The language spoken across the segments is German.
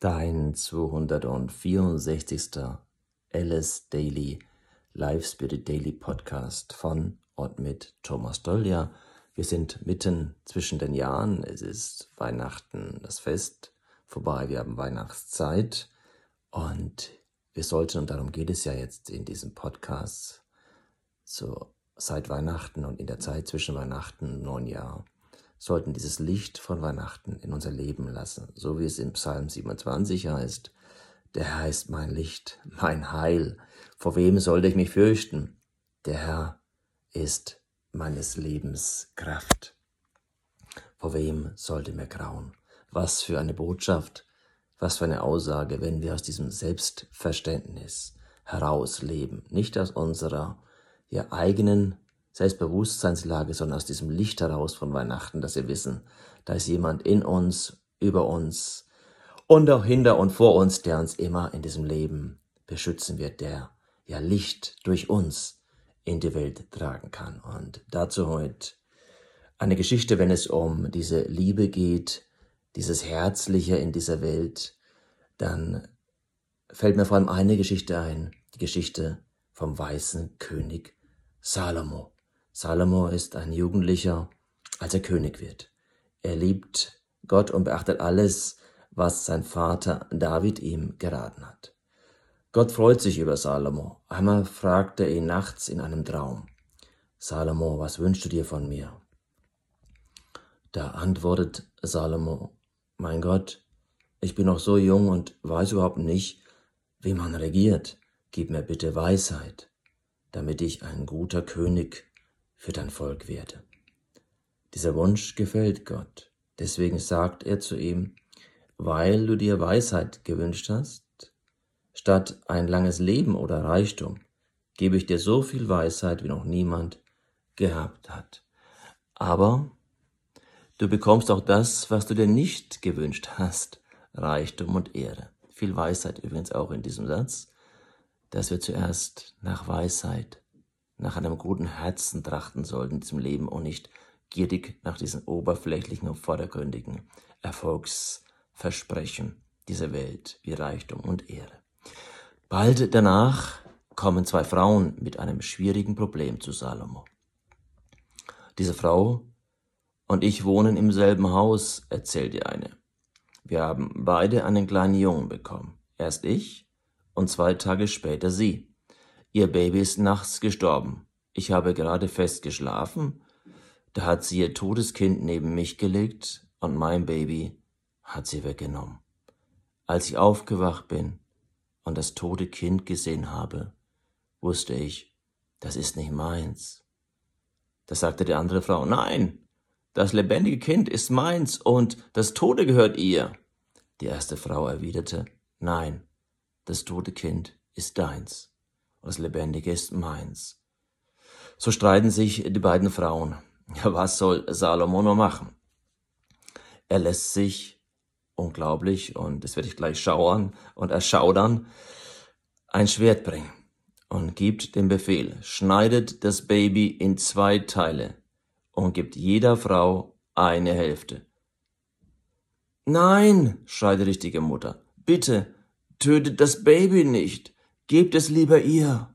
Dein 264. Alice Daily Live Spirit Daily Podcast von und mit Thomas Dolja. Wir sind mitten zwischen den Jahren. Es ist Weihnachten, das Fest vorbei. Wir haben Weihnachtszeit und wir sollten, und darum geht es ja jetzt in diesem Podcast, so seit Weihnachten und in der Zeit zwischen Weihnachten und Neujahr, sollten dieses Licht von Weihnachten in unser Leben lassen, so wie es im Psalm 27 heißt. Der Herr ist mein Licht, mein Heil. Vor wem sollte ich mich fürchten? Der Herr ist meines Lebens Kraft. Vor wem sollte mir grauen? Was für eine Botschaft, was für eine Aussage, wenn wir aus diesem Selbstverständnis heraus leben, nicht aus unserer ja, eigenen Selbstbewusstseinslage, sondern aus diesem Licht heraus von Weihnachten, dass wir wissen, da ist jemand in uns, über uns und auch hinter und vor uns, der uns immer in diesem Leben beschützen wird, der ja Licht durch uns in die Welt tragen kann. Und dazu heute eine Geschichte, wenn es um diese Liebe geht, dieses Herzliche in dieser Welt, dann fällt mir vor allem eine Geschichte ein, die Geschichte vom weißen König Salomo. Salomo ist ein Jugendlicher, als er König wird. Er liebt Gott und beachtet alles, was sein Vater David ihm geraten hat. Gott freut sich über Salomo. Einmal fragt er ihn nachts in einem Traum, Salomo, was wünschst du dir von mir? Da antwortet Salomo, mein Gott, ich bin noch so jung und weiß überhaupt nicht, wie man regiert. Gib mir bitte Weisheit, damit ich ein guter König für dein Volk werde. Dieser Wunsch gefällt Gott. Deswegen sagt er zu ihm, weil du dir Weisheit gewünscht hast, statt ein langes Leben oder Reichtum, gebe ich dir so viel Weisheit, wie noch niemand gehabt hat. Aber du bekommst auch das, was du dir nicht gewünscht hast, Reichtum und Ehre. Viel Weisheit übrigens auch in diesem Satz, dass wir zuerst nach Weisheit nach einem guten Herzen trachten sollten in diesem Leben und nicht gierig nach diesen oberflächlichen und vordergründigen Erfolgsversprechen dieser Welt wie Reichtum und Ehre. Bald danach kommen zwei Frauen mit einem schwierigen Problem zu Salomo. Diese Frau und ich wohnen im selben Haus, erzählt die eine. Wir haben beide einen kleinen Jungen bekommen. Erst ich und zwei Tage später sie. Ihr Baby ist nachts gestorben. Ich habe gerade fest geschlafen. Da hat sie ihr totes Kind neben mich gelegt und mein Baby hat sie weggenommen. Als ich aufgewacht bin und das tote Kind gesehen habe, wusste ich, das ist nicht meins. Da sagte die andere Frau, nein, das lebendige Kind ist meins und das Tote gehört ihr. Die erste Frau erwiderte, nein, das tote Kind ist deins das Lebendige ist meins. So streiten sich die beiden Frauen. Ja, was soll Salomo nur machen? Er lässt sich, unglaublich, und das werde ich gleich schauern und erschaudern, ein Schwert bringen und gibt den Befehl, schneidet das Baby in zwei Teile und gibt jeder Frau eine Hälfte. Nein, schreit die richtige Mutter, bitte, tötet das Baby nicht. Gebt es lieber ihr.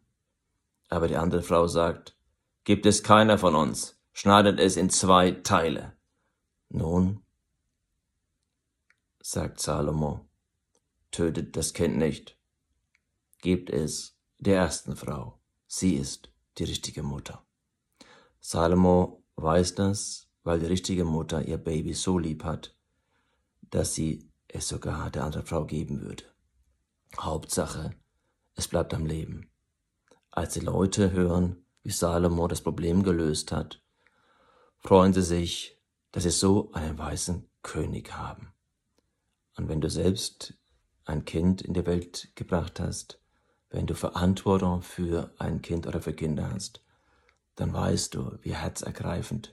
Aber die andere Frau sagt, gibt es keiner von uns, schneidet es in zwei Teile. Nun, sagt Salomo, tötet das Kind nicht, gebt es der ersten Frau, sie ist die richtige Mutter. Salomo weiß das, weil die richtige Mutter ihr Baby so lieb hat, dass sie es sogar der anderen Frau geben würde. Hauptsache, es bleibt am Leben. Als die Leute hören, wie Salomo das Problem gelöst hat, freuen sie sich, dass sie so einen weißen König haben. Und wenn du selbst ein Kind in die Welt gebracht hast, wenn du Verantwortung für ein Kind oder für Kinder hast, dann weißt du, wie herzergreifend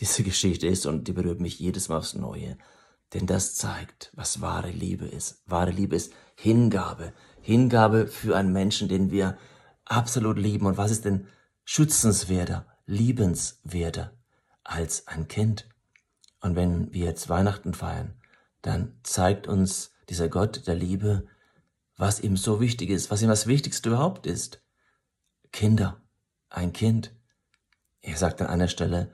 diese Geschichte ist und die berührt mich jedes Mal aufs Neue. Denn das zeigt, was wahre Liebe ist. Wahre Liebe ist Hingabe, Hingabe für einen Menschen, den wir absolut lieben. Und was ist denn schützenswerter, liebenswerter als ein Kind? Und wenn wir jetzt Weihnachten feiern, dann zeigt uns dieser Gott der Liebe, was ihm so wichtig ist, was ihm das Wichtigste überhaupt ist. Kinder, ein Kind. Er sagt an einer Stelle,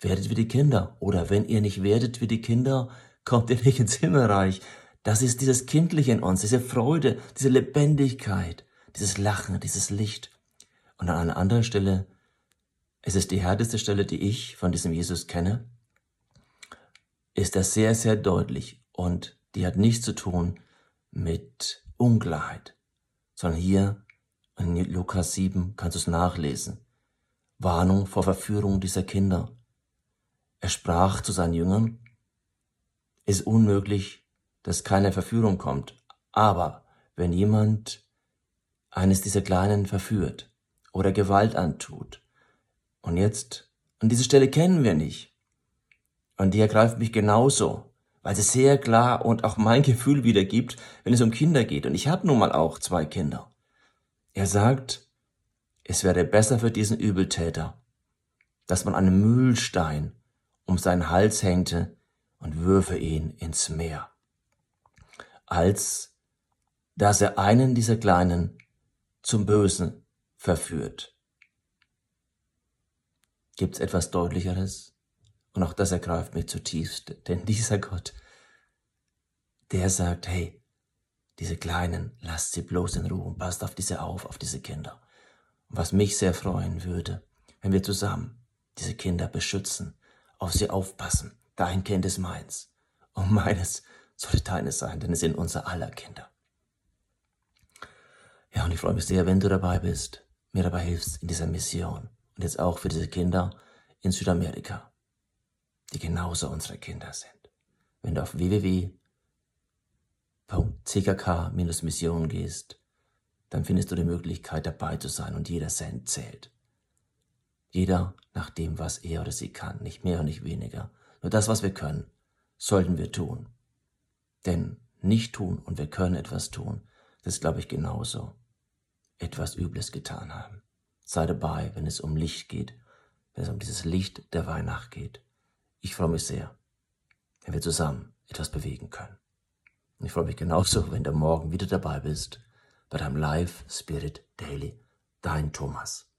werdet wie die Kinder. Oder wenn ihr nicht werdet wie die Kinder, kommt ihr nicht ins Himmelreich. Das ist dieses Kindliche in uns, diese Freude, diese Lebendigkeit, dieses Lachen, dieses Licht. Und an einer anderen Stelle, es ist die härteste Stelle, die ich von diesem Jesus kenne, ist das sehr, sehr deutlich und die hat nichts zu tun mit Unklarheit, sondern hier in Lukas 7 kannst du es nachlesen. Warnung vor Verführung dieser Kinder. Er sprach zu seinen Jüngern, ist unmöglich, dass keine Verführung kommt, aber wenn jemand eines dieser Kleinen verführt oder Gewalt antut, und jetzt, an diese Stelle kennen wir nicht, und die ergreift mich genauso, weil sie sehr klar und auch mein Gefühl wiedergibt, wenn es um Kinder geht. Und ich habe nun mal auch zwei Kinder. Er sagt, es wäre besser für diesen Übeltäter, dass man einen Mühlstein um seinen Hals hängte und würfe ihn ins Meer, als dass er einen dieser Kleinen zum Bösen verführt. Gibt's etwas Deutlicheres? Und auch das ergreift mich zutiefst, denn dieser Gott, der sagt, hey, diese Kleinen, lasst sie bloß in Ruhe und passt auf diese auf, auf diese Kinder. Und was mich sehr freuen würde, wenn wir zusammen diese Kinder beschützen, auf sie aufpassen. Dein Kind ist meins und meines soll deines sein, denn es sind unser aller Kinder. Ja, und ich freue mich sehr, wenn du dabei bist, mir dabei hilfst in dieser Mission und jetzt auch für diese Kinder in Südamerika die genauso unsere Kinder sind. Wenn du auf www.ckk-mission gehst, dann findest du die Möglichkeit dabei zu sein und jeder Cent zählt. Jeder nach dem, was er oder sie kann, nicht mehr und nicht weniger. Nur das, was wir können, sollten wir tun. Denn nicht tun und wir können etwas tun, das ist, glaube ich, genauso etwas Übles getan haben. Sei dabei, wenn es um Licht geht, wenn es um dieses Licht der Weihnacht geht. Ich freue mich sehr, wenn wir zusammen etwas bewegen können. Und ich freue mich genauso, wenn du morgen wieder dabei bist bei deinem Live Spirit Daily. Dein Thomas.